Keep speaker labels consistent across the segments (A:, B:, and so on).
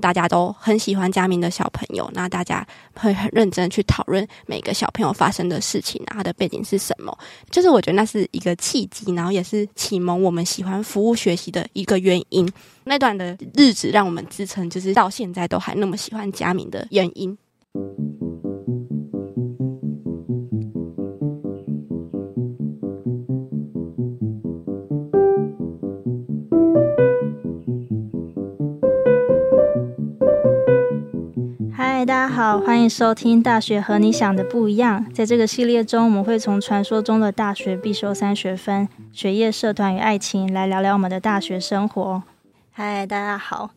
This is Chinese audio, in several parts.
A: 大家都很喜欢嘉明的小朋友，那大家会很认真去讨论每个小朋友发生的事情，他的背景是什么。就是我觉得那是一个契机，然后也是启蒙我们喜欢服务学习的一个原因。那段的日子让我们支撑，就是到现在都还那么喜欢嘉明的原因。
B: 好，欢迎收听《大学和你想的不一样》。在这个系列中，我们会从传说中的大学必修三学分——学业、社团与爱情，来聊聊我们的大学生活。嗨，大家好，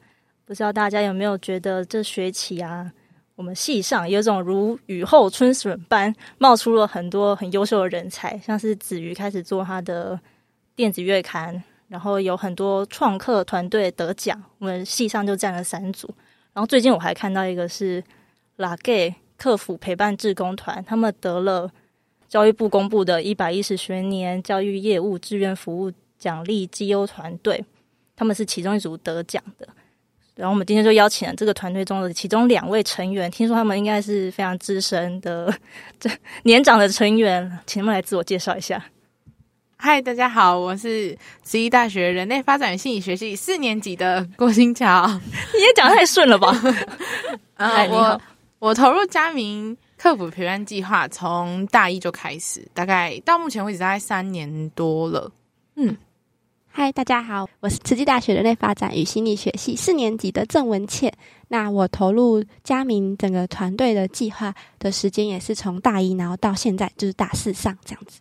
B: 不知道大家有没有觉得这学期啊，我们系上有种如雨后春笋般冒出了很多很优秀的人才，像是子瑜开始做他的电子月刊，然后有很多创客团队得奖，我们系上就占了三组。然后最近我还看到一个是拉 gay 客服陪伴志工团，他们得了教育部公布的一百一十学年教育业务志愿服务奖励绩优团队，他们是其中一组得奖的。然后我们今天就邀请了这个团队中的其中两位成员，听说他们应该是非常资深的这年长的成员，请他们来自我介绍一下。
C: 嗨，大家好，我是十一大学人类发展与心理学系四年级的郭新桥。
B: 你也讲得太顺了吧？
C: 呃，我我投入佳明课辅陪伴计划从大一就开始，大概到目前为止大概三年多了。嗯，
A: 嗨，大家好，我是慈济大学人类发展与心理学系四年级的郑文倩。那我投入佳明整个团队的计划的时间也是从大一，然后到现在就是大四上这样子。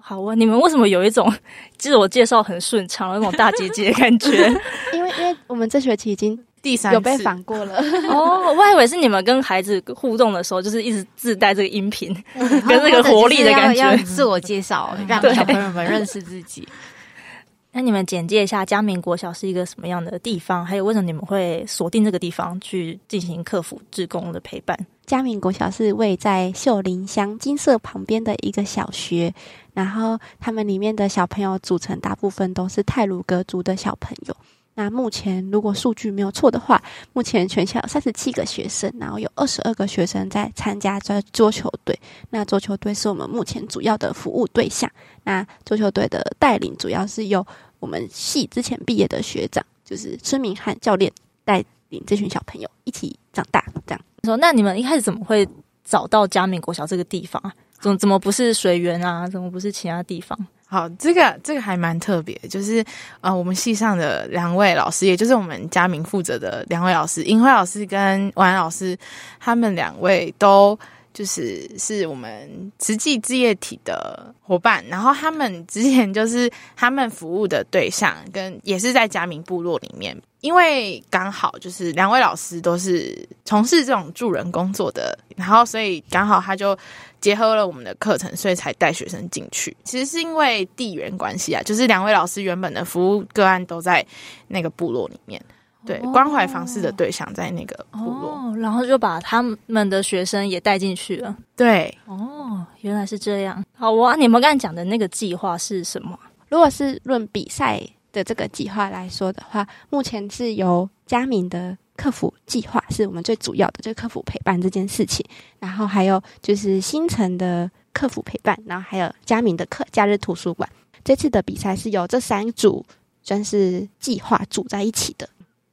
B: 好啊，你们为什么有一种自我介绍很顺畅的那种大姐姐的感觉？
A: 因为因为我们这学期已经
C: 第三
A: 有被反过了
B: 哦，我还以为是你们跟孩子互动的时候，就是一直自带这个音频，跟那个活力的感觉。
D: 要自我介绍，让小朋友们认识自己。
B: 那你们简介一下嘉明国小是一个什么样的地方？还有为什么你们会锁定这个地方去进行课辅志工的陪伴？
A: 嘉明国小是位在秀林乡金色旁边的一个小学，然后他们里面的小朋友组成大部分都是泰鲁格族的小朋友。那目前如果数据没有错的话，目前全校三十七个学生，然后有二十二个学生在参加这桌球队。那桌球队是我们目前主要的服务对象。那桌球队的带领主要是由我们系之前毕业的学长，就是孙明翰教练带领这群小朋友一起长大，这样。
B: 说，那你们一开始怎么会找到嘉明国小这个地方啊？怎么怎么不是水源啊？怎么不是其他地方？
C: 好，这个这个还蛮特别，就是呃，我们系上的两位老师，也就是我们嘉明负责的两位老师，英辉老师跟王安老师，他们两位都。就是是我们慈济志业体的伙伴，然后他们之前就是他们服务的对象，跟也是在嘉明部落里面，因为刚好就是两位老师都是从事这种助人工作的，然后所以刚好他就结合了我们的课程，所以才带学生进去。其实是因为地缘关系啊，就是两位老师原本的服务个案都在那个部落里面。对，关怀访视的对象在那个部落，
B: 哦，然后就把他们的学生也带进去了。
C: 对，
B: 哦，原来是这样。好，我你们刚才讲的那个计划是什么？
A: 如果是论比赛的这个计划来说的话，目前是由嘉明的客服计划是我们最主要的，就是客服陪伴这件事情。然后还有就是新城的客服陪伴，然后还有嘉明的课假日图书馆。这次的比赛是由这三组算是计划组在一起的。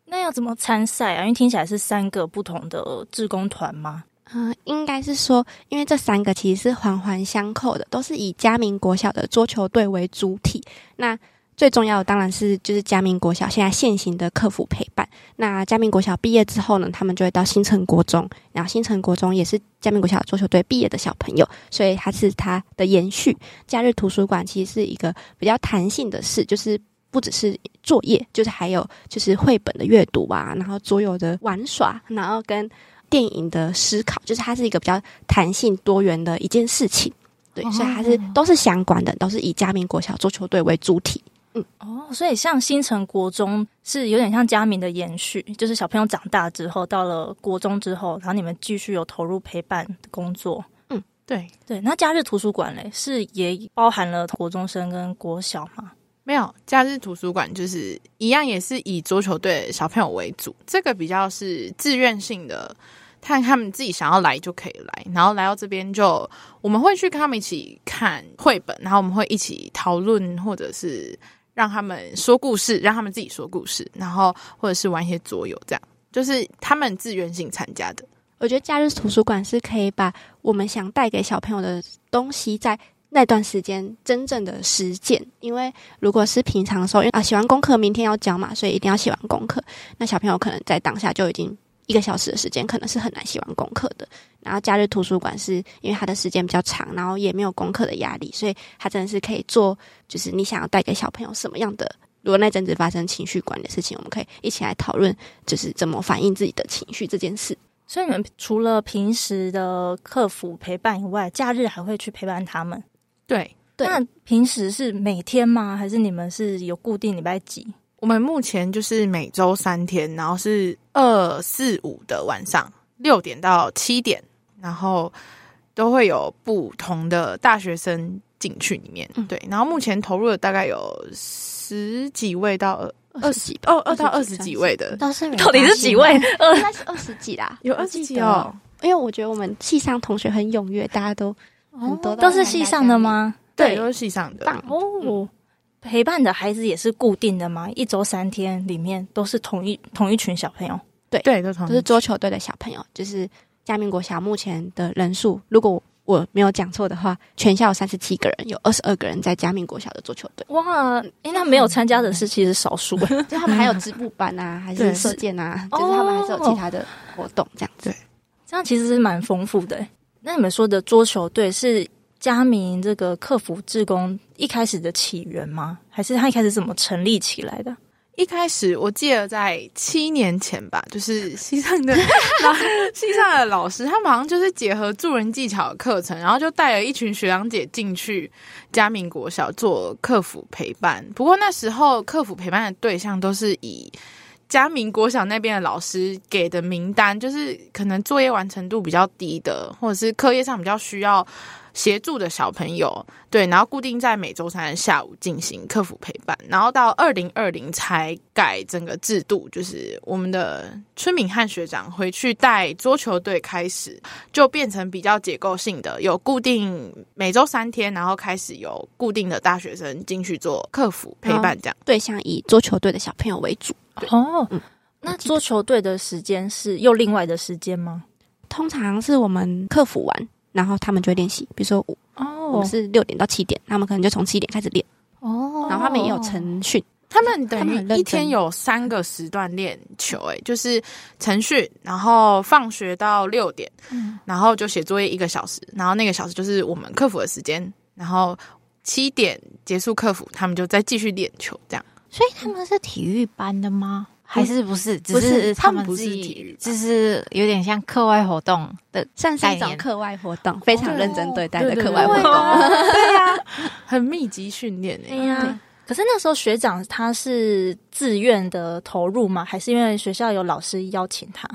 B: 那要怎么参赛啊？因为听起来是三个不同的志工团吗？
A: 嗯、应该是说，因为这三个其实是环环相扣的，都是以嘉明国小的桌球队为主体。那最重要的当然是就是嘉明国小现在现行的客服陪伴。那嘉明国小毕业之后呢，他们就会到新城国中，然后新城国中也是嘉明国小桌球队毕业的小朋友，所以它是它的延续。假日图书馆其实是一个比较弹性的事，就是。不只是作业，就是还有就是绘本的阅读啊，然后桌游的玩耍，然后跟电影的思考，就是它是一个比较弹性多元的一件事情。对，哦、所以它是都是相关的，都是以嘉明国小桌球队为主体。嗯，
B: 哦，所以像新城国中是有点像嘉明的延续，就是小朋友长大之后到了国中之后，然后你们继续有投入陪伴的工作。
C: 嗯，对
B: 对。那假日图书馆嘞，是也包含了国中生跟国小吗？
C: 没有，假日图书馆就是一样，也是以桌球队小朋友为主。这个比较是自愿性的，看他们自己想要来就可以来。然后来到这边就我们会去跟他们一起看绘本，然后我们会一起讨论，或者是让他们说故事，让他们自己说故事，然后或者是玩一些桌游，这样就是他们自愿性参加的。
A: 我觉得假日图书馆是可以把我们想带给小朋友的东西在。那段时间真正的实践，因为如果是平常的时候，因为啊写完功课，明天要交嘛，所以一定要写完功课。那小朋友可能在当下就已经一个小时的时间，可能是很难写完功课的。然后假日图书馆是因为他的时间比较长，然后也没有功课的压力，所以他真的是可以做，就是你想要带给小朋友什么样的。如果那阵子发生情绪管理的事情，我们可以一起来讨论，就是怎么反映自己的情绪这件事。
B: 所以你们除了平时的客服陪伴以外，假日还会去陪伴他们。
C: 对对，
B: 那平时是每天吗？还是你们是有固定礼拜几？
C: 我们目前就是每周三天，然后是二四五的晚上六点到七点，然后都会有不同的大学生进去里面。嗯、对，然后目前投入了大概有十几位到二二十几哦，二到二十几位的，
A: 都是
B: 到底是几位？
A: 应该是二十几啦，
C: 有二十几哦。
A: 因为我觉得我们系上同学很踊跃，大家都。很多
B: 都是系上的吗？
C: 对，都是系上的。
B: 哦，陪伴的孩子也是固定的吗？一周三天里面都是同一同一群小朋友？
A: 对
C: 对，都同
A: 都是桌球队的小朋友。就是嘉明国小目前的人数，如果我没有讲错的话，全校有三十七个人，有二十二个人在嘉明国小的桌球队。
B: 哇，哎，那没有参加的是其实少数，
A: 就他们还有织布班啊，还是射箭啊，就是他们还是有其他的活动这样子。
B: 这样其实是蛮丰富的。那你们说的桌球队是嘉明这个客服志工一开始的起源吗？还是他一开始怎么成立起来的？
C: 一开始我记得在七年前吧，就是西上的 老系上的老师，他们好像就是结合助人技巧的课程，然后就带了一群学长姐进去嘉明国小做客服陪伴。不过那时候客服陪伴的对象都是以。嘉明国小那边的老师给的名单，就是可能作业完成度比较低的，或者是课业上比较需要协助的小朋友，对，然后固定在每周三下午进行客服陪伴，然后到二零二零才改整个制度，就是我们的春敏汉学长回去带桌球队开始，就变成比较结构性的，有固定每周三天，然后开始有固定的大学生进去做客服陪伴，这样，
A: 对象以桌球队的小朋友为主。
B: 哦，嗯，那桌球队的时间是又另外的时间吗？
A: 通常是我们客服完，然后他们就会练习。比如说我，哦，我们是六点到七点，他们可能就从七点开始练。哦，然后他们也有晨训，
C: 他们等于一天有三个时段练球，哎，就是晨训，然后放学到六点，嗯，然后就写作业一个小时，然后那个小时就是我们客服的时间，然后七点结束客服，他们就再继续练球，这样。
D: 所以他们是体育班的吗？还是不是？只是他们自己，就是有点像课外活动的，
A: 算是一种课外活动，非常认真对待的课外活动。
C: 对呀，很密集训练
B: 哎。呀。可是那时候学长他是自愿的投入吗？还是因为学校有老师邀请他？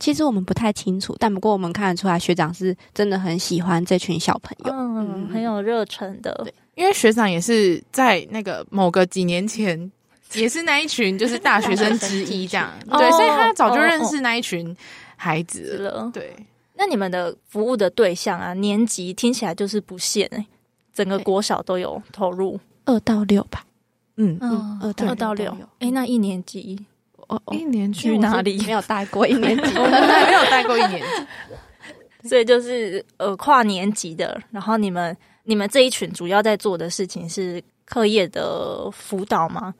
A: 其实我们不太清楚，但不过我们看得出来，学长是真的很喜欢这群小朋友，
B: 嗯，很有热忱的。对，
C: 因为学长也是在那个某个几年前。也是那一群，就是大学生之一这样，对，所以他早就认识那一群孩子了。对，
B: 那你们的服务的对象啊，年级听起来就是不限哎，整个国小都有投入，
A: 二到六吧。
B: 嗯嗯，二到二到六。哎，那一年级，
C: 哦哦，一年级
B: 去哪里？
A: 没有带过一年级，
C: 我们还没有带过一年级，
B: 所以就是呃跨年级的。然后你们你们这一群主要在做的事情是课业的辅导吗？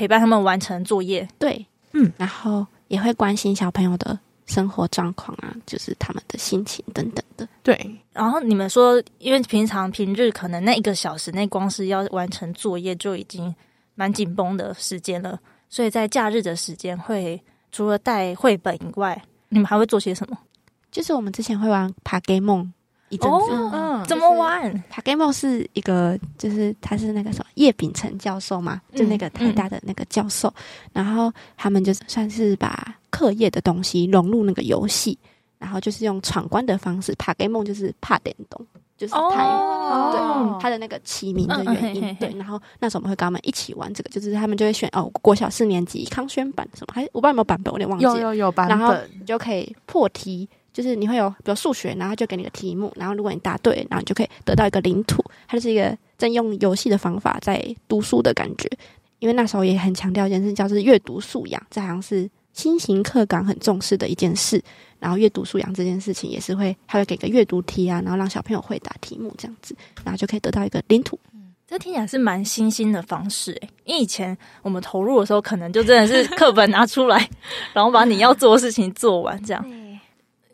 B: 陪伴他们完成作业，
A: 对，嗯，然后也会关心小朋友的生活状况啊，就是他们的心情等等的，
C: 对。
B: 然后你们说，因为平常平日可能那一个小时内，光是要完成作业就已经蛮紧绷的时间了，所以在假日的时间会除了带绘本以外，你们还会做些什么？
A: 就是我们之前会玩爬 game 梦。一阵子，
B: 嗯，怎么玩？
A: 爬 game 是一个，就是他是那个什么叶秉成教授嘛，就那个台大的那个教授，然后他们就算是把课业的东西融入那个游戏，然后就是用闯关的方式爬 game 就是怕点动，就是台语，
B: 哦、
A: 对他的那个起名的原因。对，然后那时候我们会跟他们一起玩这个，就是他们就会选哦，国小四年级康轩版什么，还我不知道有没有版本，我有点忘记了。
C: 有有有版本，
A: 然后你就可以破题，就是你会有比如数学，然后就给你个题目，然后如果你答对，然后你就可以得到一个领土。它就是一个在用游戏的方法在读书的感觉。因为那时候也很强调一件事，叫做阅读素养，这好像是新型课纲很重视的一件事。然后阅读素养这件事情也是会，他会给个阅读题啊，然后让小朋友回答题目这样子，然后就可以得到一个领土。
B: 嗯，这听起来是蛮新兴的方式诶，因为以前我们投入的时候，可能就真的是课本拿出来，然后把你要做的事情做完这样。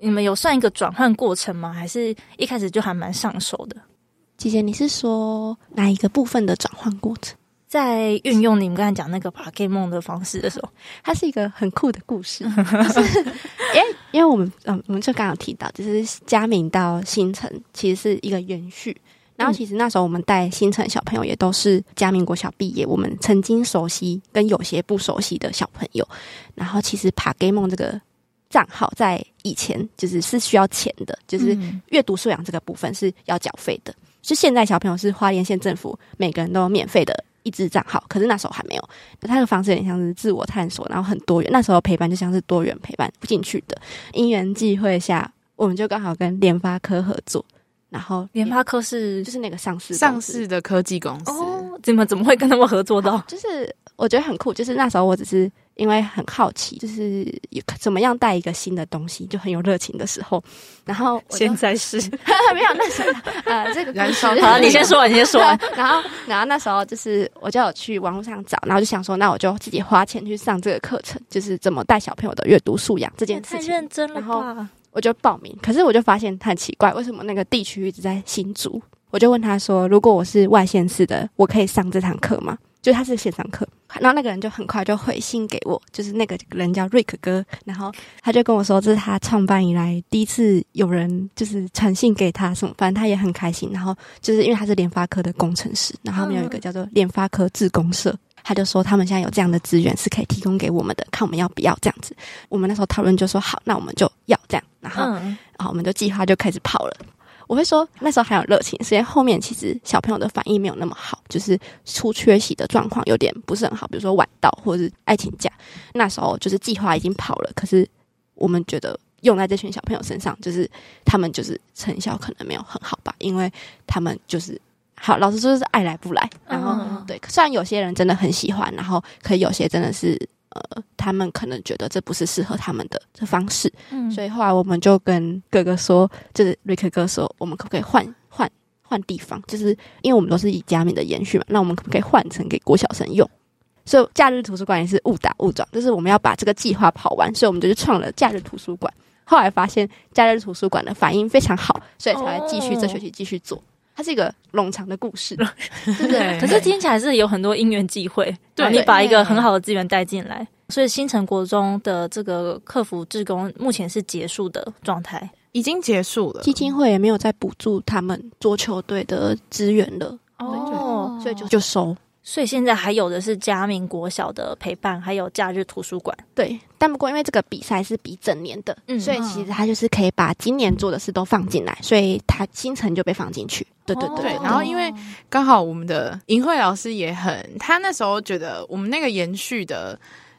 B: 你们有算一个转换过程吗？还是一开始就还蛮上手的？
A: 姐姐，你是说哪一个部分的转换过程？
B: 在运用你们刚才讲那个 Pokémon 的方式的时候，
A: 它是一个很酷的故事，就 是因为因为我们嗯，我们就刚刚提到，就是嘉明到新城其实是一个延续。然后其实那时候我们带新城小朋友也都是嘉明国小毕业，我们曾经熟悉跟有些不熟悉的小朋友。然后其实 Pokémon 这个账号在以前就是是需要钱的，就是阅读素养这个部分是要缴费的。就现在小朋友是花莲县政府每个人都有免费的。一支账号，可是那时候还没有。他的方式有点像是自我探索，然后很多元。那时候陪伴就像是多元陪伴进去的。因缘际会下，我们就刚好跟联发科合作。然后
B: 联发科是
A: 就是那个上市
C: 上市的科技公司。
B: 哦，怎么怎么会跟他们合作到？
A: 就是我觉得很酷。就是那时候我只是。因为很好奇，就是怎么样带一个新的东西，就很有热情的时候。然后
B: 现在是
A: 没有那时候，呃，这个
C: 燃烧。
B: 好，你先说完，你先说完。
A: 然后，然后那时候就是我就有去网络上找，然后就想说，那我就自己花钱去上这个课程，就是怎么带小朋友的阅读素养这件事情。
B: 太认真了。
A: 然后我就报名，可是我就发现很奇怪，为什么那个地区一直在新竹？我就问他说，如果我是外县市的，我可以上这堂课吗？就他是线上课，然后那个人就很快就回信给我，就是那个人叫瑞克哥，然后他就跟我说，这是他创办以来第一次有人就是传信给他什么，反正他也很开心。然后就是因为他是联发科的工程师，然后他们有一个叫做联发科自公社，他就说他们现在有这样的资源是可以提供给我们的，看我们要不要这样子。我们那时候讨论就说好，那我们就要这样，然后然后我们就计划就开始跑了。我会说那时候还有热情，所以后面其实小朋友的反应没有那么好，就是出缺席的状况有点不是很好，比如说晚到或者是爱请假。那时候就是计划已经跑了，可是我们觉得用在这群小朋友身上，就是他们就是成效可能没有很好吧，因为他们就是好，老实说是爱来不来。然后、嗯、对，虽然有些人真的很喜欢，然后可以有些真的是。呃，他们可能觉得这不是适合他们的这方式，嗯，所以后来我们就跟哥哥说，就是瑞克哥说，我们可不可以换换换地方？就是因为我们都是以嘉明的延续嘛，那我们可不可以换成给国小生用？所以假日图书馆也是误打误撞，就是我们要把这个计划跑完，所以我们就去创了假日图书馆。后来发现假日图书馆的反应非常好，所以才会继续这学期继续做。它是一个冗长的故事，对不对？
B: 可是听起来是有很多因缘际会，对，你把一个很好的资源带进来，所以新城国中的这个客服志工目前是结束的状态，
C: 已经结束了。
A: 基金会也没有再补助他们桌球队的资源了，哦，所以就就收。
B: 所以现在还有的是嘉明国小的陪伴，还有假日图书馆。
A: 对，但不过因为这个比赛是比整年的，嗯，所以其实他就是可以把今年做的事都放进来，所以他新城就被放进去。对对对，
C: 对。然后因为刚好我们的银慧老师也很，他那时候觉得我们那个延续的。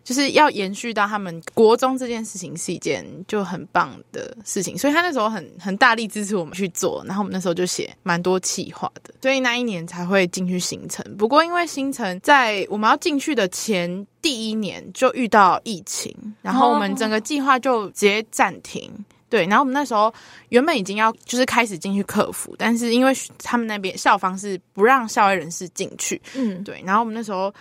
C: 就是要延续到他们国中这件事情是一件就很棒的事情，所以他那时候很很大力支持我们去做，然后我们那时候就写蛮多企划的，所以那一年才会进去新城。不过因为新城在我们要进去的前第一年就遇到疫情，然后我们整个计划就直接暂停。对，然后我们那时候原本已经要就是开始进去客服，但是因为他们那边校方是不让校外人士进去，嗯，对，然后我们那时候。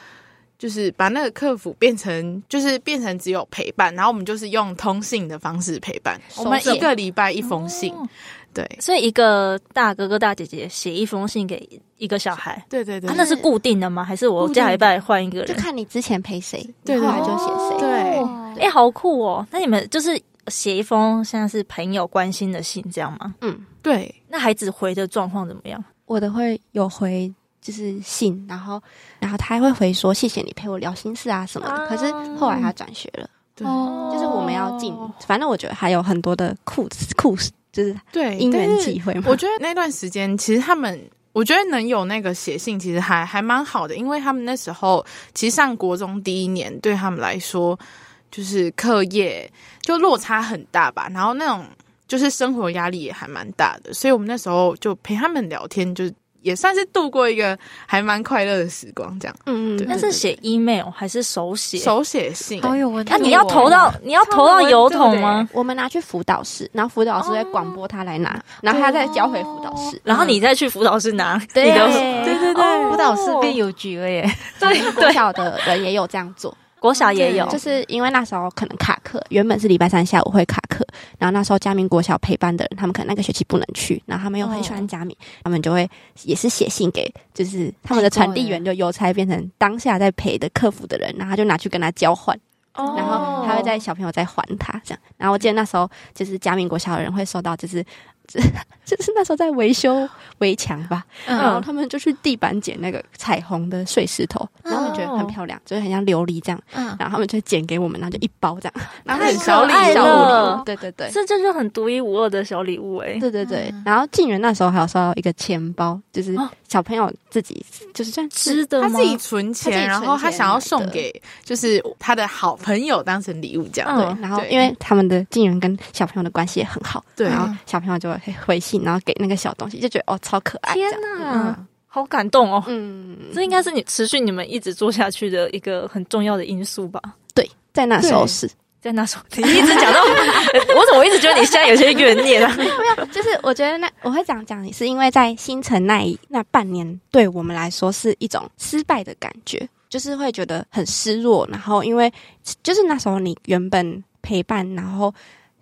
C: 就是把那个客服变成，就是变成只有陪伴，然后我们就是用通信的方式陪伴。我们一个礼拜一封信，哦、对，
B: 所以一个大哥哥大姐姐写一封信给一个小孩，
C: 对对对，
B: 啊、那是固定的吗？还是我下礼拜换一个人？
A: 就看你之前陪谁，
C: 对，
A: 后来就写谁。
C: 对，哎、
B: 好酷哦！那你们就是写一封像是朋友关心的信这样吗？
A: 嗯，
C: 对。
B: 那孩子回的状况怎么样？
A: 我的会有回。就是信，然后，然后他还会回说谢谢你陪我聊心事啊什么的。啊、可是后来他转学了，对，就是我们要进，反正我觉得还有很多的酷酷，就就是
C: 对
A: 因缘际会嘛。
C: 我觉得那段时间其实他们，我觉得能有那个写信，其实还还蛮好的，因为他们那时候其实上国中第一年对他们来说，就是课业就落差很大吧，然后那种就是生活压力也还蛮大的，所以我们那时候就陪他们聊天，就。也算是度过一个还蛮快乐的时光，这样。
B: 嗯嗯。那是写 email 还是手写？
C: 手写信。
D: 好有问题。
B: 那你要投到你要投到邮筒吗？
A: 我们拿去辅导室，然后辅导师会广播他来拿，然后他再交回辅导室，
B: 然后你再去辅导室拿。
A: 对
B: 对
A: 对对，
D: 辅导室变邮局了耶。
A: 对，国小的人也有这样做。
B: 国小也有，
A: 就是因为那时候可能卡课，原本是礼拜三下午会卡课，然后那时候嘉明国小陪班的人，他们可能那个学期不能去，然后他们又很喜欢嘉明，哦、他们就会也是写信给，就是他们的传递员，就邮差变成当下在陪的客服的人，然后他就拿去跟他交换，哦、然后他会在小朋友再还他这样，然后我记得那时候就是嘉明国小的人会收到，就是。就是那时候在维修围墙吧，嗯、然后他们就去地板捡那个彩虹的碎石头，嗯、然后觉得很漂亮，就是很像琉璃这样，嗯、然后他们就捡给我们，然后就一包这样，然后很小礼小礼物，对对
B: 对，这就是很独一无二的小礼物哎，
A: 对对对，然后静园那时候还有收到一个钱包，就是小朋友自己就是算
B: 吃的
C: 吗？他自己存钱，然后他想要送给就是他的好朋友当成礼物这样，对，
A: 然后因为他们的静园跟小朋友的关系也很好，
C: 对，
A: 然后小朋友就会。回信，然后给那个小东西，就觉得哦，超可爱！
B: 天哪，嗯、好感动哦！嗯，这应该是你持续你们一直做下去的一个很重要的因素吧？
A: 对，在那时候是
B: 在那时候，你一直讲到 我怎么一直觉得你现在有些怨念啊？
A: 没有，没有，就是我觉得那我会这样讲，你是因为在新城那一那半年，对我们来说是一种失败的感觉，就是会觉得很失落。然后因为就是那时候你原本陪伴，然后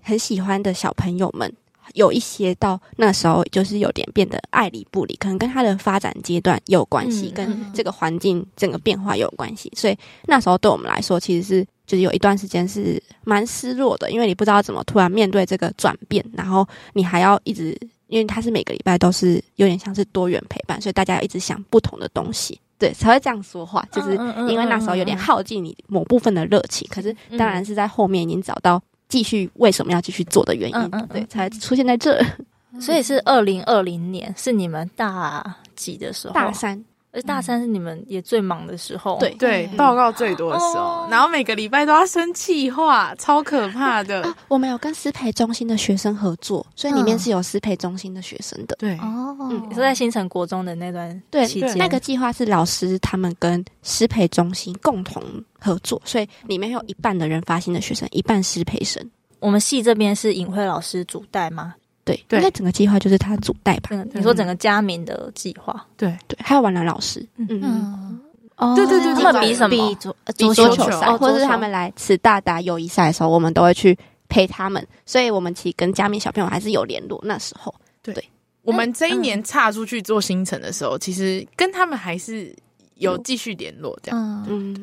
A: 很喜欢的小朋友们。有一些到那时候就是有点变得爱理不理，可能跟他的发展阶段有关系，嗯、跟这个环境整个变化有关系。所以那时候对我们来说，其实是就是有一段时间是蛮失落的，因为你不知道怎么突然面对这个转变，然后你还要一直，因为他是每个礼拜都是有点像是多元陪伴，所以大家要一直想不同的东西，对，才会这样说话。就是因为那时候有点耗尽你某部分的热情，可是当然是在后面已经找到。继续为什么要继续做的原因，嗯嗯嗯、对，才出现在这。
B: 所以是二零二零年，是你们大几的时候？
A: 大三，
B: 而大三是你们也最忙的时候。
C: 对对，报告最多的时候，哦、然后每个礼拜都要生气话，超可怕的。
A: 啊、我们有跟师培中心的学生合作，所以里面是有师培中心的学生的。
C: 对
B: 哦，嗯，是在新城国中的那段期间，
A: 对，那个计划是老师他们跟师培中心共同。合作，所以里面有一半的人发新的学生，一半师培生。
B: 我们系这边是尹慧老师主带吗？
A: 对，对，应该整个计划就是他主带吧？
B: 你说整个嘉明的计划？
C: 对
A: 对，还有婉兰老师，嗯
B: 嗯，哦，对对对，他们比什么？
A: 比桌比桌球赛，或者是他们来慈大打友谊赛的时候，我们都会去陪他们。所以我们其实跟嘉明小朋友还是有联络。那时候，对，
C: 我们这一年岔出去做新城的时候，其实跟他们还是有继续联络这样。嗯。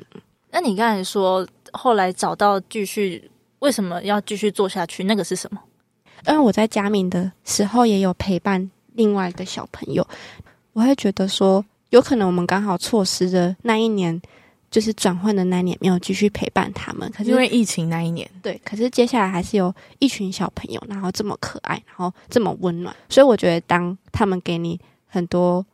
B: 那你刚才说后来找到继续，为什么要继续做下去？那个是什么？
A: 因为我在嘉明的时候也有陪伴另外的小朋友，我会觉得说，有可能我们刚好错失的那一年，就是转换的那一年，没有继续陪伴他们。可是
C: 因为疫情那一年，
A: 对，可是接下来还是有一群小朋友，然后这么可爱，然后这么温暖，所以我觉得当他们给你很多。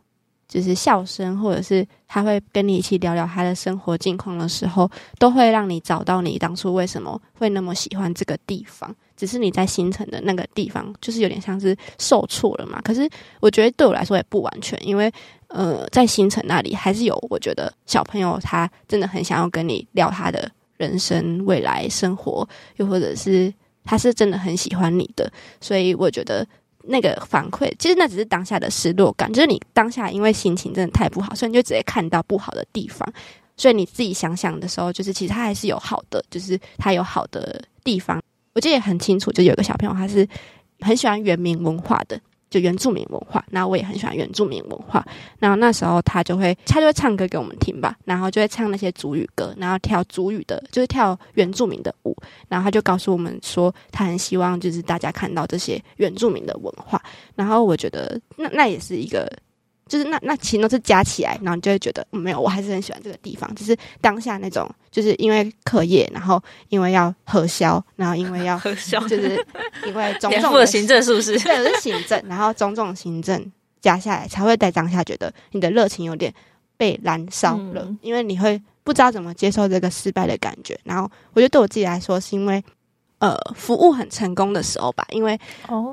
A: 就是笑声，或者是他会跟你一起聊聊他的生活近况的时候，都会让你找到你当初为什么会那么喜欢这个地方。只是你在新城的那个地方，就是有点像是受挫了嘛。可是我觉得对我来说也不完全，因为呃，在新城那里还是有我觉得小朋友他真的很想要跟你聊他的人生、未来生活，又或者是他是真的很喜欢你的，所以我觉得。那个反馈，其实那只是当下的失落感，就是你当下因为心情真的太不好，所以你就直接看到不好的地方。所以你自己想想的时候，就是其实他还是有好的，就是他有好的地方。我记得也很清楚，就有个小朋友他是很喜欢原民文化的。就原住民文化，那我也很喜欢原住民文化。然后那时候他就会，他就会唱歌给我们听吧，然后就会唱那些族语歌，然后跳族语的，就是跳原住民的舞。然后他就告诉我们说，他很希望就是大家看到这些原住民的文化。然后我觉得那那也是一个就是那那其实都是加起来，然后你就会觉得、嗯、没有，我还是很喜欢这个地方。只是当下那种，就是因为课业，然后因为要核销，然后因为要
B: 核销，
A: 就是因为 种种
B: 的行政是不是？
A: 对，是行政，然后种种行政加下来，才会在当下觉得你的热情有点被燃烧了，嗯、因为你会不知道怎么接受这个失败的感觉。然后我觉得对我自己来说，是因为。呃，服务很成功的时候吧，因为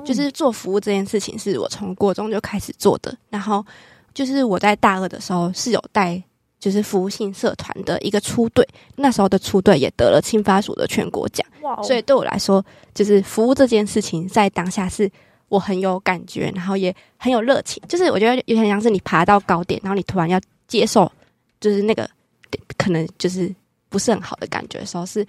A: 就是做服务这件事情是我从国中就开始做的，然后就是我在大二的时候是有带就是服务性社团的一个出队，那时候的出队也得了青发署的全国奖，哇！所以对我来说，就是服务这件事情在当下是我很有感觉，然后也很有热情，就是我觉得有点像是你爬到高点，然后你突然要接受，就是那个可能就是不是很好的感觉的时候是。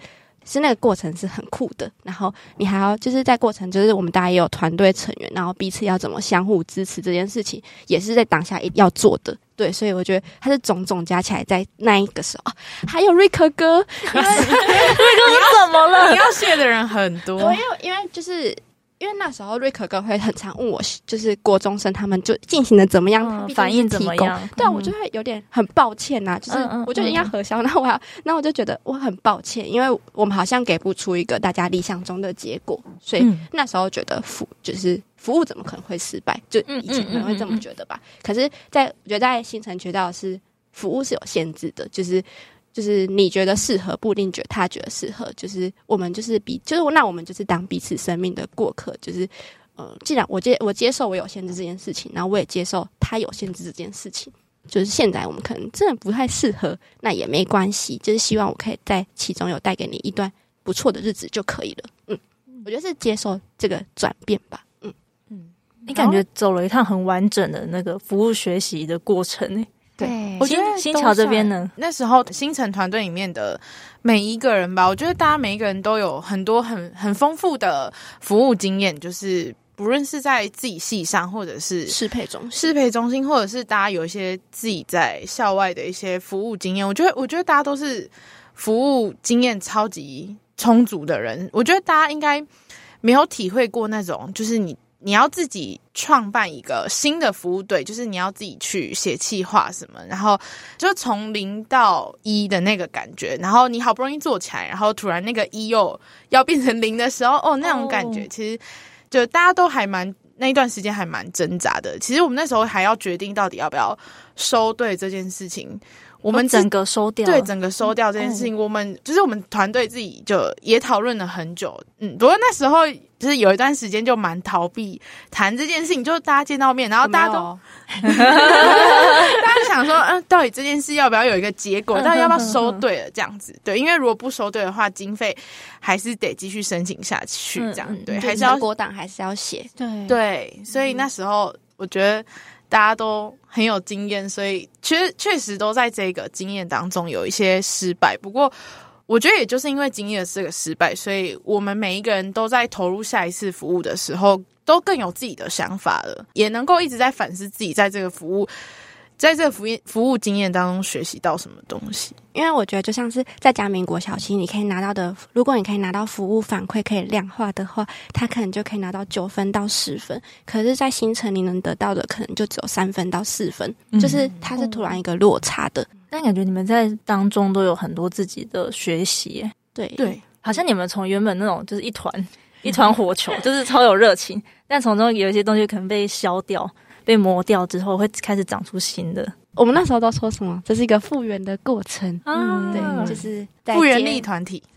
A: 是那个过程是很酷的，然后你还要就是在过程，就是我们大家也有团队成员，然后彼此要怎么相互支持这件事情，也是在当下一定要做的。对，所以我觉得它是种种加起来，在那一个时候，啊、还有瑞克哥，瑞克哥
B: 怎么了？
C: 你要谢的人很多，
A: 因为因为就是。因为那时候瑞可哥会很常问我，就是国中生他们就进行的怎么样，
B: 嗯、反应怎么样？
A: 对啊，我就会有点很抱歉呐、啊，就是我就应该核销，那、嗯嗯、我要，那 我就觉得我很抱歉，因为我们好像给不出一个大家理想中的结果，所以那时候觉得服就是服务怎么可能会失败？就以前可能会这么觉得吧。可是在我觉得在新城学到的是服务是有限制的，就是。就是你觉得适合，不一定觉得他觉得适合。就是我们就是比，就是那我们就是当彼此生命的过客。就是呃，既然我接我接受我有限制这件事情，然后我也接受他有限制这件事情。就是现在我们可能真的不太适合，那也没关系。就是希望我可以在其中有带给你一段不错的日子就可以了。嗯，我觉得是接受这个转变吧。嗯
B: 嗯，你感觉走了一趟很完整的那个服务学习的过程呢？
C: 对，
B: 我觉得新桥这边呢，
C: 那时候新城团队里面的每一个人吧，我觉得大家每一个人都有很多很很丰富的服务经验，就是不论是在自己系上，或者是
A: 适配中
C: 适配中心，或者是大家有一些自己在校外的一些服务经验，我觉得我觉得大家都是服务经验超级充足的人，我觉得大家应该没有体会过那种，就是你。你要自己创办一个新的服务队，就是你要自己去写企划什么，然后就从零到一的那个感觉，然后你好不容易做起来，然后突然那个一又要变成零的时候，哦，那种感觉其实就大家都还蛮那一段时间还蛮挣扎的。其实我们那时候还要决定到底要不要收队这件事情。我们
B: 整个收掉，
C: 对，整个收掉这件事情，我们就是我们团队自己就也讨论了很久。嗯，不过那时候就是有一段时间就蛮逃避谈这件事情，就是大家见到面，然后大家都，大家就想说，嗯，到底这件事要不要有一个结果？到底要不要收 队了？这样子，对，因为如果不收队的话，经费还是得继续申请下去，这样对，还是要
A: 国档还是要写，
B: 对
C: 对，所以那时候我觉得。大家都很有经验，所以其实确实都在这个经验当中有一些失败。不过，我觉得也就是因为经历了这个失败，所以我们每一个人都在投入下一次服务的时候，都更有自己的想法了，也能够一直在反思自己在这个服务。在这个服务服务经验当中学习到什么东西？
A: 因为我觉得就像是在嘉明国小，期你可以拿到的，如果你可以拿到服务反馈可以量化的话，他可能就可以拿到九分到十分。可是，在新城你能得到的可能就只有三分到四分，嗯、就是它是突然一个落差的。
B: 但感觉你们在当中都有很多自己的学习，
A: 对
C: 对，
B: 好像你们从原本那种就是一团一团火球，就是超有热情，但从中有一些东西可能被消掉。被磨掉之后，会开始长出新的。
A: 我们那时候都说什么？这是一个复原的过程。
B: 嗯，
A: 对，就是
C: 复原力团体。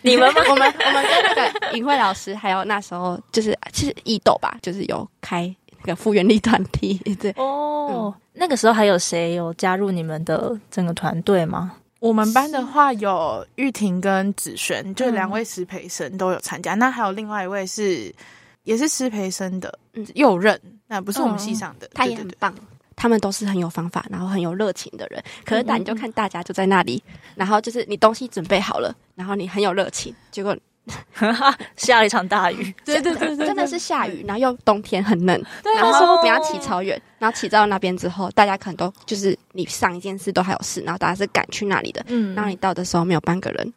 A: 你们吗？我们我们跟那个尹慧老师，还有那时候就是其实易豆吧，就是有开那个复原力团体。对
B: 哦，嗯、那个时候还有谁有加入你们的整个团队吗？
C: 我们班的话有玉婷跟子璇，就两位师培生都有参加。嗯、那还有另外一位是也是师培生的，嗯，右任。那不是我们系上的，
A: 他也很棒。他们都是很有方法，然后很有热情的人。可是，但你就看大家就在那里，然后就是你东西准备好了，然后你很有热情，结果
B: 下了一场大雨。
A: 对对对，真的是下雨，然后又冬天很冷，然后你要骑超远，然后骑到那边之后，大家可能都就是你上一件事都还有事，然后大家是赶去那里的，嗯，然后你到的时候没有半个人。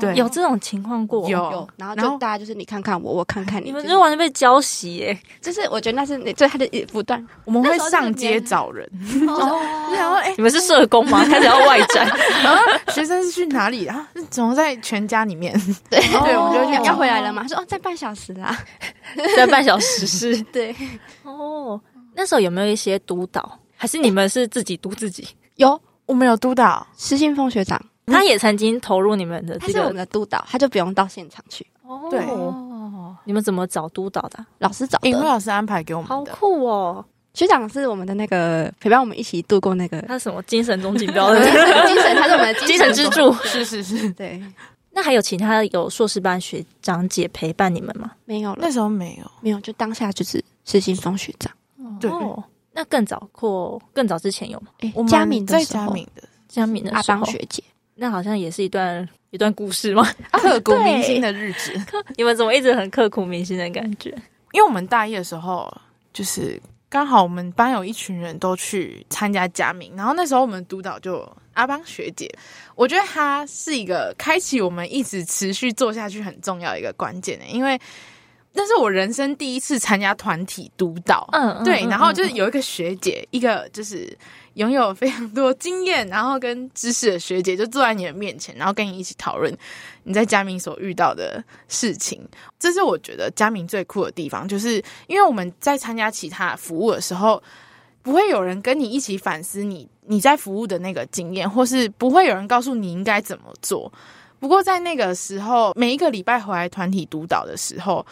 C: 对，
B: 有这种情况过，
C: 有。
A: 有，然后就大家就是你看看我，我看看你，
B: 你们就完全被浇洗耶。
A: 就是我觉得那是你最他的不断，
C: 我们会上街找人，
B: 哦，
C: 然后哎，
B: 你们是社工吗？开始要外展，
C: 然 后学生是去哪里？啊？怎么在全家里面？
A: 对。
C: 对，我们就去
A: 要回来了嘛？他说哦，在半小时啦，
B: 在半小时是，
A: 对，
B: 哦，那时候有没有一些督导？还是你们是自己督自己？
A: 有，
C: 我们有督导。
A: 施信峰学长。
B: 他也曾经投入你们的这个，
A: 他是我们的督导，他就不用到现场去。
B: 哦，
C: 对，
B: 你们怎么找督导的？
A: 老师找的，
C: 英辉老师安排给我们
B: 好酷哦！
A: 学长是我们的那个陪伴我们一起度过那个，
B: 他什么精神中锦标的
A: 精神，他是我们的
B: 精神支柱。
C: 是是是，
A: 对。
B: 那还有其他有硕士班学长姐陪伴你们吗？
A: 没有，
C: 那时候没有，
A: 没有，就当下就是施信凤学长。
C: 对，
B: 那更早或更早之前有吗？
A: 哎，嘉明
C: 在嘉敏的
B: 嘉敏的
A: 阿邦学姐。
B: 那好像也是一段一段故事吗？
C: 刻骨铭心的日子，
B: 你们怎么一直很刻骨铭心的感觉？
C: 因为我们大一的时候，就是刚好我们班有一群人都去参加嘉明，然后那时候我们督导就阿邦学姐，我觉得她是一个开启我们一直持续做下去很重要的一个关键的，因为那是我人生第一次参加团体督导，嗯，对，然后就是有一个学姐，一个就是。拥有非常多经验，然后跟知识的学姐就坐在你的面前，然后跟你一起讨论你在嘉明所遇到的事情。这是我觉得嘉明最酷的地方，就是因为我们在参加其他服务的时候，不会有人跟你一起反思你你在服务的那个经验，或是不会有人告诉你应该怎么做。不过在那个时候，每一个礼拜回来团体督导的时候，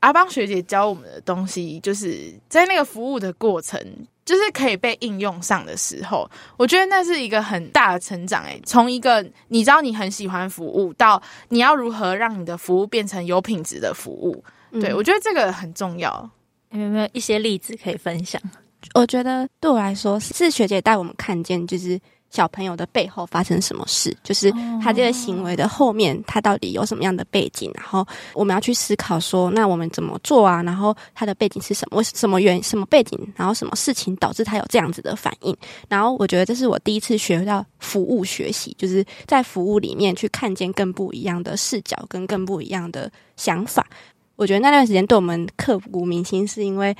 C: 阿邦学姐教我们的东西，就是在那个服务的过程。就是可以被应用上的时候，我觉得那是一个很大的成长。诶，从一个你知道你很喜欢服务，到你要如何让你的服务变成有品质的服务，嗯、对，我觉得这个很重要。
B: 有没有一些例子可以分享？
A: 我觉得对我来说，是学姐带我们看见，就是。小朋友的背后发生什么事？就是他这个行为的后面，他到底有什么样的背景？然后我们要去思考说，那我们怎么做啊？然后他的背景是什么？为什么原什么背景？然后什么事情导致他有这样子的反应？然后我觉得这是我第一次学到服务学习，就是在服务里面去看见更不一样的视角跟更不一样的想法。我觉得那段时间对我们刻骨铭心，是因为。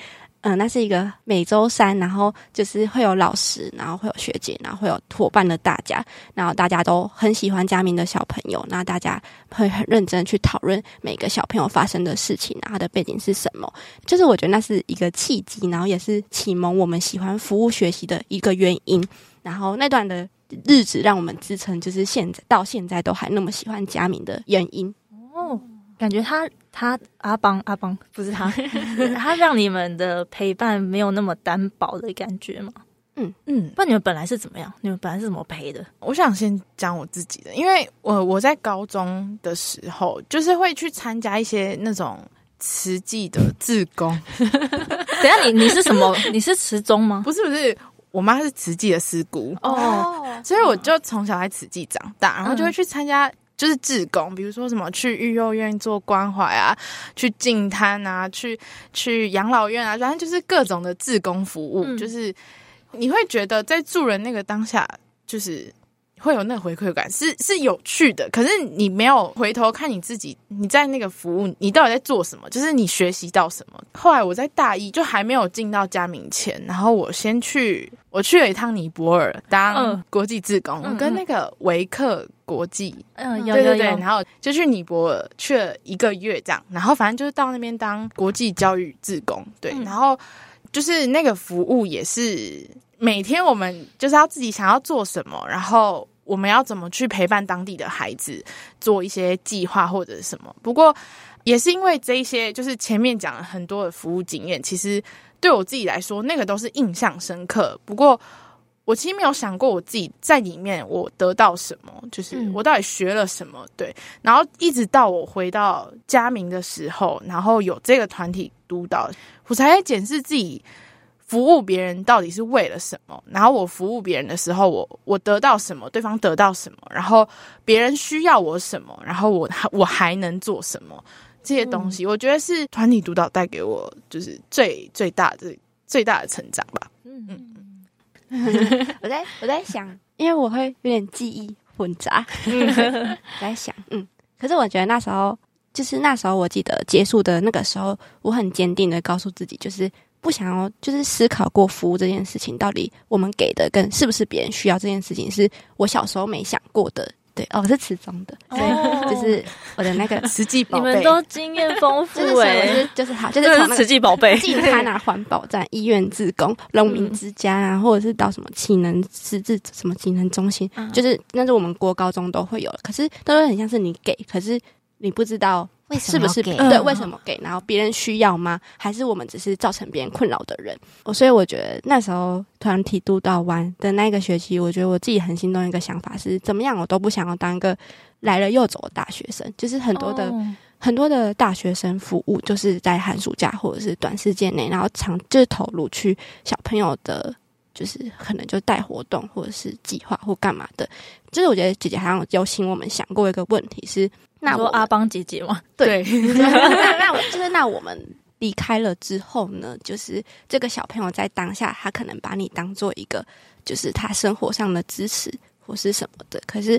A: 嗯，那是一个每周三，然后就是会有老师，然后会有学姐，然后会有伙伴的大家，然后大家都很喜欢嘉明的小朋友，那大家会很认真去讨论每个小朋友发生的事情，然后的背景是什么。就是我觉得那是一个契机，然后也是启蒙我们喜欢服务学习的一个原因。然后那段的日子让我们支撑，就是现在到现在都还那么喜欢嘉明的原因。
B: 哦。感觉他他阿邦阿邦不是他，他让你们的陪伴没有那么单薄的感觉吗？嗯嗯，不然你们本来是怎么样？你们本来是怎么陪的？
C: 我想先讲我自己的，因为我我在高中的时候，就是会去参加一些那种慈济的志工。
B: 等下你你是什么？你是慈中吗？
C: 不是不是，我妈是慈济的师姑哦，所以我就从小在慈济长大，然后就会去参加。就是志工，比如说什么去育幼院做关怀啊，去净滩啊，去去养老院啊，反正就是各种的志工服务。嗯、就是你会觉得在助人那个当下，就是会有那个回馈感，是是有趣的。可是你没有回头看你自己，你在那个服务，你到底在做什么？就是你学习到什么？后来我在大一就还没有进到嘉明前，然后我先去我去了一趟尼泊尔当国际志工，跟那个维克。国际，嗯，有有有，对对对，然后就去尼泊尔去了一个月，这样，然后反正就是到那边当国际教育志工，对，嗯、然后就是那个服务也是每天我们就是要自己想要做什么，然后我们要怎么去陪伴当地的孩子做一些计划或者什么。不过也是因为这一些，就是前面讲了很多的服务经验，其实对我自己来说，那个都是印象深刻。不过。我其实没有想过我自己在里面我得到什么，就是我到底学了什么，对。然后一直到我回到嘉明的时候，然后有这个团体督导，我才在检视自己服务别人到底是为了什么。然后我服务别人的时候，我我得到什么，对方得到什么，然后别人需要我什么，然后我还我还能做什么，这些东西，我觉得是团体督导带给我就是最最大的最大的成长吧。嗯嗯。
A: 我在我在想，因为我会有点记忆混杂。我在想，嗯，可是我觉得那时候，就是那时候，我记得结束的那个时候，我很坚定的告诉自己，就是不想要，就是思考过服务这件事情，到底我们给的跟是不是别人需要这件事情，是我小时候没想过的。对，哦，我是慈中的，所以就是我的那个
C: 慈济宝贝，
B: 你们都经验丰富哎、欸，
A: 就是就是好，就是从那个
B: 慈济宝贝，
A: 进他那环保站、医院自工、农民之家啊，或者是到什么技能资质什么技能中心，嗯、就是那是我们国高中都会有，可是都会很像是你给，可是你不知道。为什么是不是给？对，为什么给？然后别人需要吗？还是我们只是造成别人困扰的人？我所以我觉得那时候团体督导完的那个学期，我觉得我自己很心动一个想法是：怎么样我都不想要当一个来了又走的大学生。就是很多的、oh. 很多的大学生服务，就是在寒暑假或者是短时间内，然后长就是投入去小朋友的，就是可能就带活动或者是计划或干嘛的。就是我觉得姐姐好像有请我们想过一个问题是。那我
B: 阿邦姐姐嘛，
A: 对，那 那我就是那我们离开了之后呢，就是这个小朋友在当下，他可能把你当做一个，就是他生活上的支持或是什么的，可是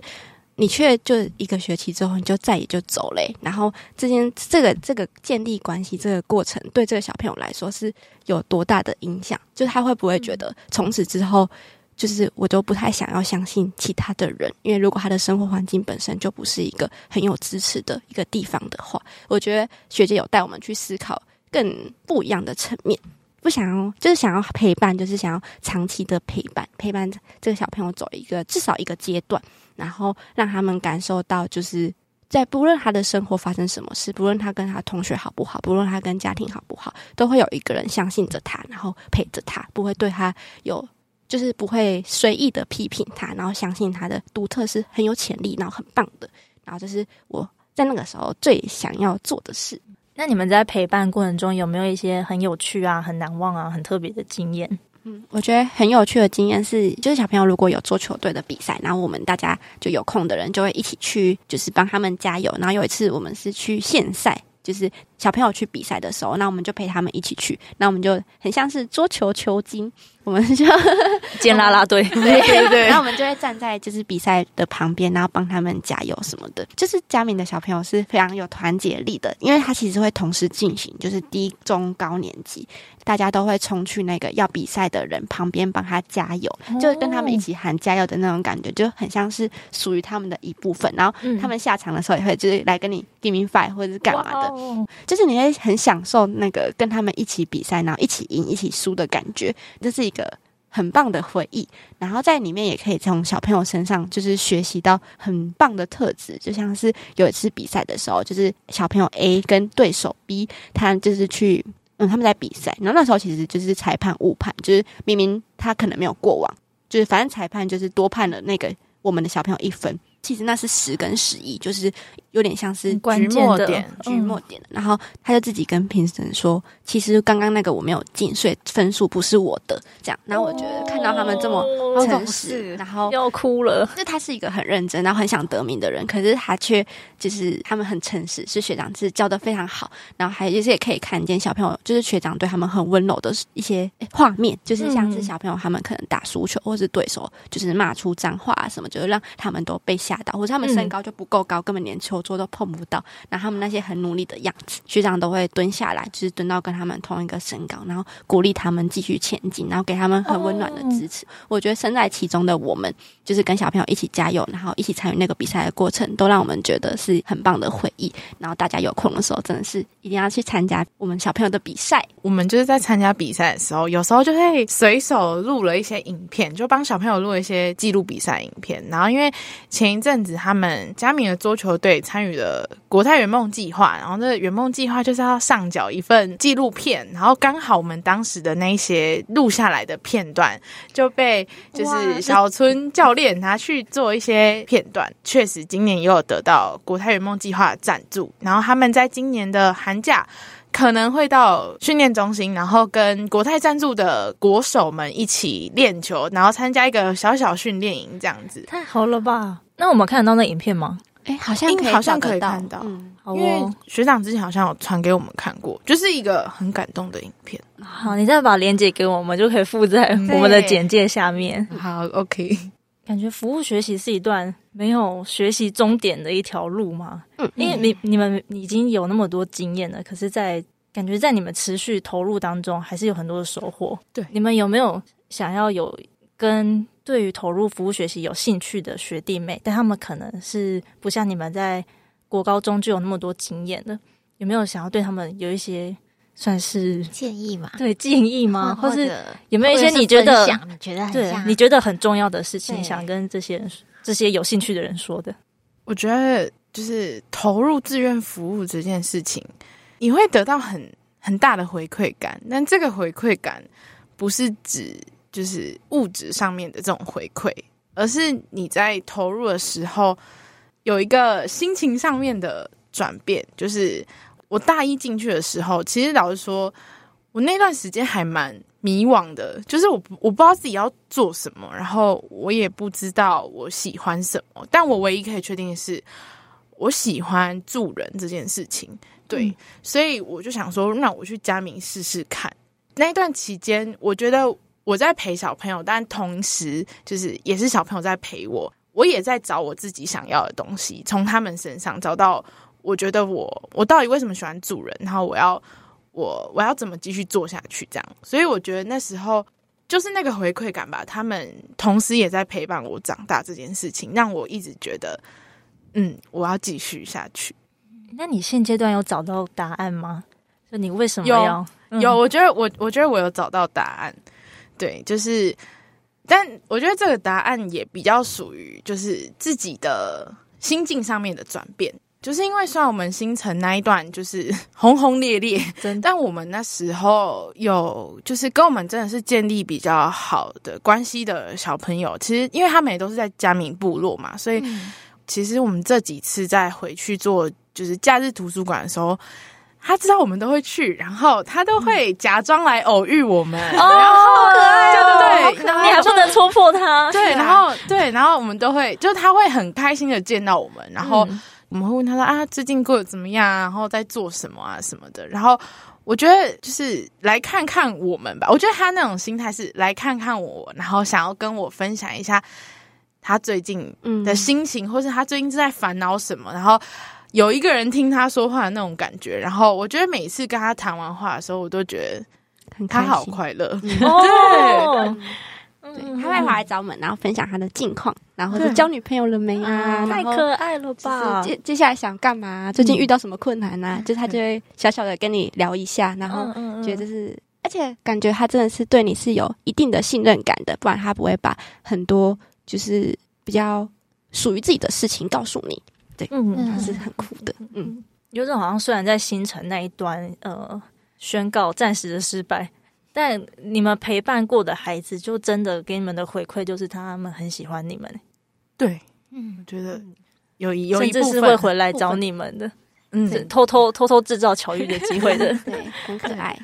A: 你却就一个学期之后你就再也就走了，然后这件这个这个建立关系这个过程，对这个小朋友来说是有多大的影响？就他会不会觉得从此之后？就是我都不太想要相信其他的人，因为如果他的生活环境本身就不是一个很有支持的一个地方的话，我觉得学姐有带我们去思考更不一样的层面，不想要就是想要陪伴，就是想要长期的陪伴，陪伴这个小朋友走一个至少一个阶段，然后让他们感受到，就是在不论他的生活发生什么事，不论他跟他同学好不好，不论他跟家庭好不好，都会有一个人相信着他，然后陪着他，不会对他有。就是不会随意的批评他，然后相信他的独特是很有潜力，然后很棒的，然后这是我在那个时候最想要做的事。
B: 那你们在陪伴过程中有没有一些很有趣啊、很难忘啊、很特别的经验？
A: 嗯，我觉得很有趣的经验是，就是小朋友如果有做球队的比赛，然后我们大家就有空的人就会一起去，就是帮他们加油。然后有一次我们是去县赛，就是小朋友去比赛的时候，那我们就陪他们一起去，那我们就很像是桌球球精。我们就
B: 建啦啦队，
A: 对对对，然后我们就会站在就是比赛的旁边，然后帮他们加油什么的。就是嘉敏的小朋友是非常有团结力的，因为他其实会同时进行，就是低中高年级，大家都会冲去那个要比赛的人旁边帮他加油，就跟他们一起喊加油的那种感觉，就很像是属于他们的一部分。然后他们下场的时候也会就是来跟你 give me five 或者是干嘛的，就是你会很享受那个跟他们一起比赛，然后一起赢一起输的感觉，这是一个。很棒的回忆，然后在里面也可以从小朋友身上就是学习到很棒的特质，就像是有一次比赛的时候，就是小朋友 A 跟对手 B，他就是去嗯他们在比赛，然后那时候其实就是裁判误判，就是明明他可能没有过网，就是反正裁判就是多判了那个我们的小朋友一分。其实那是十跟十一，就是有点像是
B: 关键的
A: 局末点。然后他就自己跟评审说：“其实刚刚那个我没有进，所以分数不是我的。”这样，然后我觉得看到他们这么诚实，然后
B: 要哭了。
A: 就他是一个很认真，然后很想得名的人，可是他却就是他们很诚实，是学长是教的非常好。然后还有就是也可以看见小朋友，就是学长对他们很温柔的一些画面，就是像是小朋友他们可能打输球，或是对手就是骂出脏话啊什么，就是让他们都被吓到。或者他们身高就不够高，嗯、根本连球桌都碰不到。然后他们那些很努力的样子，学长都会蹲下来，就是蹲到跟他们同一个身高，然后鼓励他们继续前进，然后给他们很温暖的支持。哦、我觉得身在其中的我们，就是跟小朋友一起加油，然后一起参与那个比赛的过程，都让我们觉得是很棒的回忆。然后大家有空的时候，真的是一定要去参加我们小朋友的比赛。
C: 我们就是在参加比赛的时候，有时候就会随手录了一些影片，就帮小朋友录一些记录比赛影片。然后因为前一阵子他们嘉明的桌球队参与了国泰圆梦计划，然后这个圆梦计划就是要上缴一份纪录片，然后刚好我们当时的那些录下来的片段就被就是小春教练拿去做一些片段，确实今年也有得到国泰圆梦计划的赞助，然后他们在今年的寒假。可能会到训练中心，然后跟国泰赞助的国手们一起练球，然后参加一个小小训练营，这样子。
B: 太好了吧？那我们看得到那影片吗？
A: 哎，好像
C: 好像可以看到，嗯，因为学长之前好像有传给我们看过，就是一个很感动的影片。
B: 好，你再把链接给我们，就可以附在我们的简介下面。
C: 好，OK。
B: 感觉服务学习是一段没有学习终点的一条路吗？嗯，因为你你们已经有那么多经验了，可是，在感觉在你们持续投入当中，还是有很多的收获。
C: 对，
B: 你们有没有想要有跟对于投入服务学习有兴趣的学弟妹？但他们可能是不像你们在国高中就有那么多经验的，有没有想要对他们有一些？算是
D: 建议嘛？
B: 对，建议吗？或，
D: 或
B: 是有没有一些你觉得
D: 你觉得很
B: 对你觉得很重要的事情，想跟这些人、这些有兴趣的人说的？
C: 我觉得就是投入志愿服务这件事情，你会得到很很大的回馈感。但这个回馈感不是指就是物质上面的这种回馈，而是你在投入的时候有一个心情上面的转变，就是。我大一进去的时候，其实老实说，我那段时间还蛮迷惘的，就是我我不知道自己要做什么，然后我也不知道我喜欢什么。但我唯一可以确定的是，我喜欢助人这件事情。对，嗯、所以我就想说，那我去佳明试试看。那一段期间，我觉得我在陪小朋友，但同时就是也是小朋友在陪我，我也在找我自己想要的东西，从他们身上找到。我觉得我我到底为什么喜欢主人？然后我要我我要怎么继续做下去？这样，所以我觉得那时候就是那个回馈感吧。他们同时也在陪伴我长大这件事情，让我一直觉得，嗯，我要继续下去。
B: 那你现阶段有找到答案吗？就你为什么要
C: 有？嗯、有，我觉得我我觉得我有找到答案。对，就是，但我觉得这个答案也比较属于就是自己的心境上面的转变。就是因为虽然我们新城那一段就是 轰轰烈烈，但我们那时候有就是跟我们真的是建立比较好的关系的小朋友，其实因为他们也都是在嘉明部落嘛，所以其实我们这几次再回去做就是假日图书馆的时候，他知道我们都会去，然后他都会假装来偶遇我们，
B: 哦，好可爱哦，
C: 对对，
B: 你还不能戳破他，
C: 对，然后对，然后我们都会，就他会很开心的见到我们，然后。我们会问他说啊，最近过得怎么样？然后在做什么啊什么的。然后我觉得就是来看看我们吧。我觉得他那种心态是来看看我，然后想要跟我分享一下他最近的心情，嗯、或是他最近正在烦恼什么。然后有一个人听他说话的那种感觉。然后我觉得每次跟他谈完话的时候，我都觉得他好快乐。
A: 嗯、对。对，他会回来找我们，然后分享他的近况，然后是交女朋友了没啊？
B: 太可爱了吧！
A: 接接下来想干嘛？最近遇到什么困难啊？就是他就会小小的跟你聊一下，然后觉得是，而且感觉他真的是对你是有一定的信任感的，不然他不会把很多就是比较属于自己的事情告诉你。对，嗯，他是很酷的。嗯，
B: 有种好像虽然在新城那一端，呃，宣告暂时的失败。但你们陪伴过的孩子，就真的给你们的回馈，就是他们很喜欢你们。
C: 对，嗯，我觉得有一有一
B: 部分是会回来找你们的，嗯，偷偷偷偷制造巧遇的机会的，
A: 对，很可爱。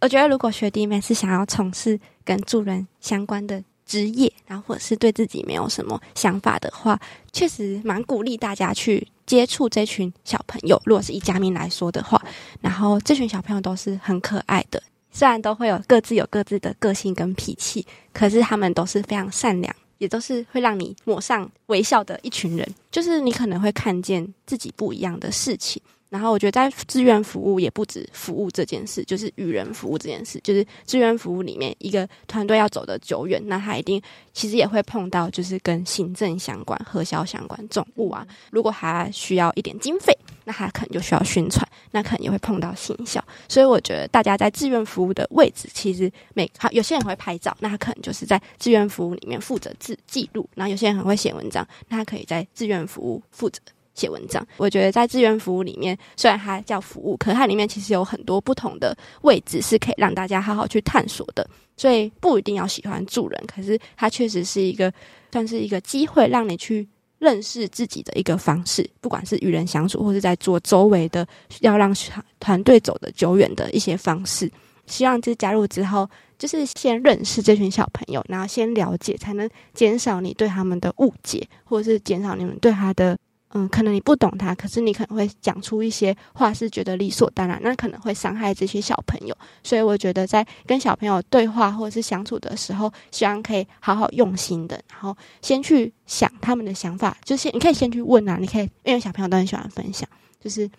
A: 我觉得如果学弟妹是想要从事跟助人相关的职业，然后或者是对自己没有什么想法的话，确实蛮鼓励大家去接触这群小朋友。如果是以家明来说的话，然后这群小朋友都是很可爱的。虽然都会有各自有各自的个性跟脾气，可是他们都是非常善良，也都是会让你抹上微笑的一群人。就是你可能会看见自己不一样的事情。然后我觉得在志愿服务也不止服务这件事，就是与人服务这件事。就是志愿服务里面一个团队要走得久远，那他一定其实也会碰到就是跟行政相关、核销相关总务啊。如果他需要一点经费，那他可能就需要宣传，那可能也会碰到行销。所以我觉得大家在志愿服务的位置，其实每好有些人会拍照，那他可能就是在志愿服务里面负责记记录；然后有些人很会写文章，那他可以在志愿服务负责。写文章，我觉得在志愿服务里面，虽然它叫服务，可它里面其实有很多不同的位置是可以让大家好好去探索的。所以不一定要喜欢助人，可是它确实是一个算是一个机会，让你去认识自己的一个方式。不管是与人相处，或是在做周围的要让团队走得久远的一些方式。希望就是加入之后，就是先认识这群小朋友，然后先了解，才能减少你对他们的误解，或者是减少你们对他的。嗯，可能你不懂他，可是你可能会讲出一些话是觉得理所当然，那可能会伤害这些小朋友。所以我觉得在跟小朋友对话或者是相处的时候，希望可以好好用心的，然后先去想他们的想法，就先你可以先去问啊，你可以因为小朋友都很喜欢分享，就是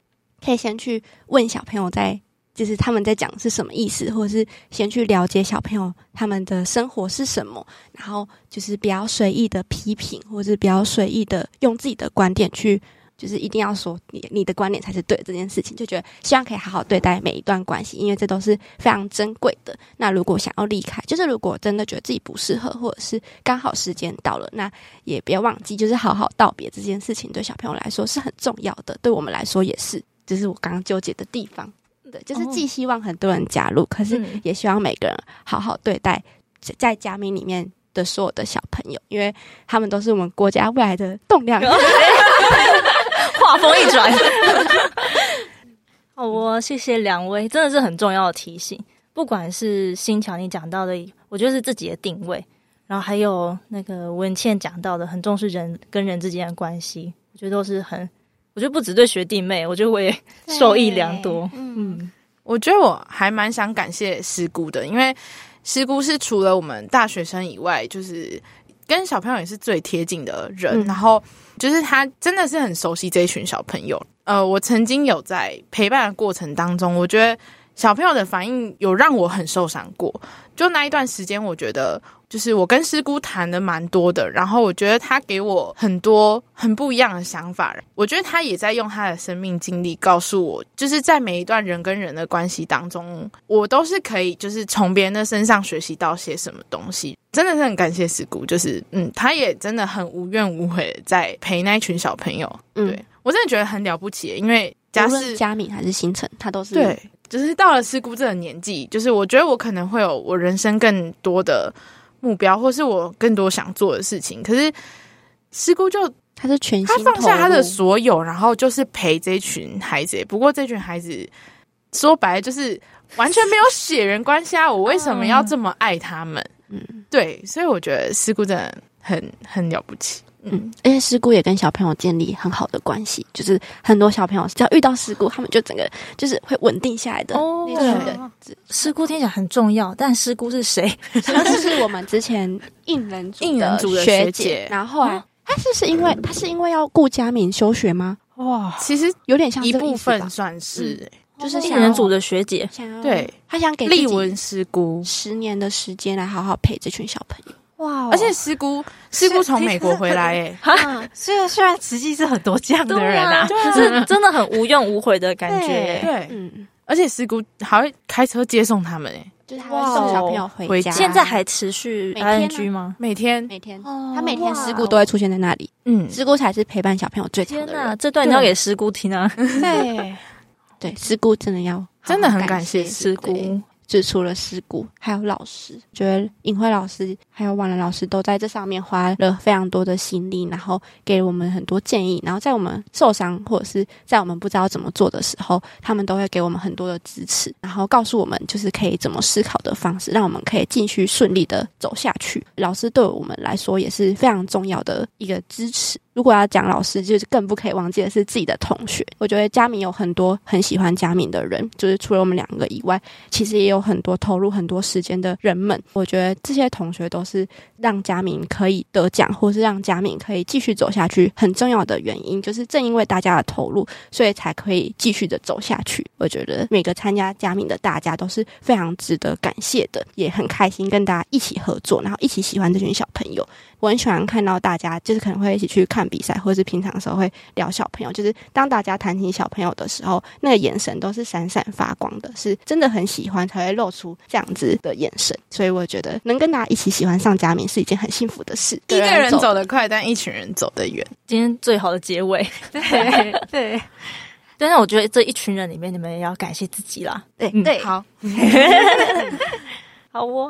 A: 可以先去问小朋友在。就是他们在讲是什么意思，或者是先去了解小朋友他们的生活是什么，然后就是比较随意的批评，或者是比较随意的用自己的观点去，就是一定要说你你的观点才是对这件事情，就觉得希望可以好好对待每一段关系，因为这都是非常珍贵的。那如果想要离开，就是如果真的觉得自己不适合，或者是刚好时间到了，那也别忘记，就是好好道别这件事情，对小朋友来说是很重要的，对我们来说也是，这、是我刚刚纠结的地方。对，就是既希望很多人加入，哦、可是也希望每个人好好对待在嘉明里面的所有的小朋友，因为他们都是我们国家未来的栋梁。
B: 话锋一转，好 哦，谢谢两位，真的是很重要的提醒。不管是新乔你讲到的，我觉得是自己的定位，然后还有那个文倩讲到的，很重视人跟人之间的关系，我觉得都是很。我觉得不只对学弟妹，我觉得我也受益良多。嗯，
C: 我觉得我还蛮想感谢师姑的，因为师姑是除了我们大学生以外，就是跟小朋友也是最贴近的人。嗯、然后就是他真的是很熟悉这一群小朋友。呃，我曾经有在陪伴的过程当中，我觉得小朋友的反应有让我很受伤过。就那一段时间，我觉得。就是我跟师姑谈的蛮多的，然后我觉得他给我很多很不一样的想法。我觉得他也在用他的生命经历告诉我，就是在每一段人跟人的关系当中，我都是可以就是从别人的身上学习到些什么东西。真的是很感谢师姑，就是嗯，他也真的很无怨无悔在陪那一群小朋友。嗯，对，我真的觉得很了不起，因为家是
A: 佳敏还是星辰，他都是
C: 对，就是到了师姑这个年纪，就是我觉得我可能会有我人生更多的。目标，或是我更多想做的事情，可是师姑就
A: 他是全心，
C: 他放下他的所有，然后就是陪这群孩子。不过这群孩子说白了就是完全没有血缘关系啊！我为什么要这么爱他们？嗯，对，所以我觉得师姑真的很很了不起。
A: 嗯，而且师姑也跟小朋友建立很好的关系，就是很多小朋友只要遇到师姑，他们就整个就是会稳定下来的。哦，
B: 对，师姑听起来很重要，但师姑是谁？
A: 她是我们之前应人应人组的学姐，然后啊，她是是因为她是因为要顾家敏休学吗？
C: 哇，其实有点像一部分算是，
B: 就是应人组的学姐，
C: 对，
A: 她想给
C: 丽文师姑
A: 十年的时间来好好陪这群小朋友。
C: 哇！而且师姑师姑从美国回来，哎，
D: 哈，虽然虽然实际是很多这样的人啊，
B: 可是真的很无怨无悔的感觉，
C: 对，嗯，而且师姑还会开车接送他们，哎，
A: 就是他会送小朋友回家，
B: 现在还持续 ing 吗？
C: 每天。
A: 每天，他每天师姑都会出现在那里，嗯，师姑才是陪伴小朋友最长的人。
B: 天哪，这段你要给师姑听啊！
A: 对，对，师姑真的要
C: 真的很感谢师姑。
A: 就除了师姑，还有老师，觉得尹慧老师还有婉兰老师都在这上面花了非常多的心力，然后给我们很多建议。然后在我们受伤或者是在我们不知道怎么做的时候，他们都会给我们很多的支持，然后告诉我们就是可以怎么思考的方式，让我们可以继续顺利的走下去。老师对我们来说也是非常重要的一个支持。如果要讲老师，就是更不可以忘记的是自己的同学。我觉得嘉明有很多很喜欢嘉明的人，就是除了我们两个以外，其实也有很多投入很多时间的人们。我觉得这些同学都是让嘉明可以得奖，或是让嘉明可以继续走下去很重要的原因。就是正因为大家的投入，所以才可以继续的走下去。我觉得每个参加嘉明的大家都是非常值得感谢的，也很开心跟大家一起合作，然后一起喜欢这群小朋友。我很喜欢看到大家，就是可能会一起去看比赛，或者是平常的时候会聊小朋友。就是当大家谈起小朋友的时候，那个眼神都是闪闪发光的，是真的很喜欢才会露出这样子的眼神。所以我觉得能跟大家一起喜欢上佳明是一件很幸福的事。
C: 一个人走得快，但一群人走得远。
B: 今天最好的结尾，对 对。但是我觉得这一群人里面，你们也要感谢自己啦。
A: 对对，
B: 好，好哦。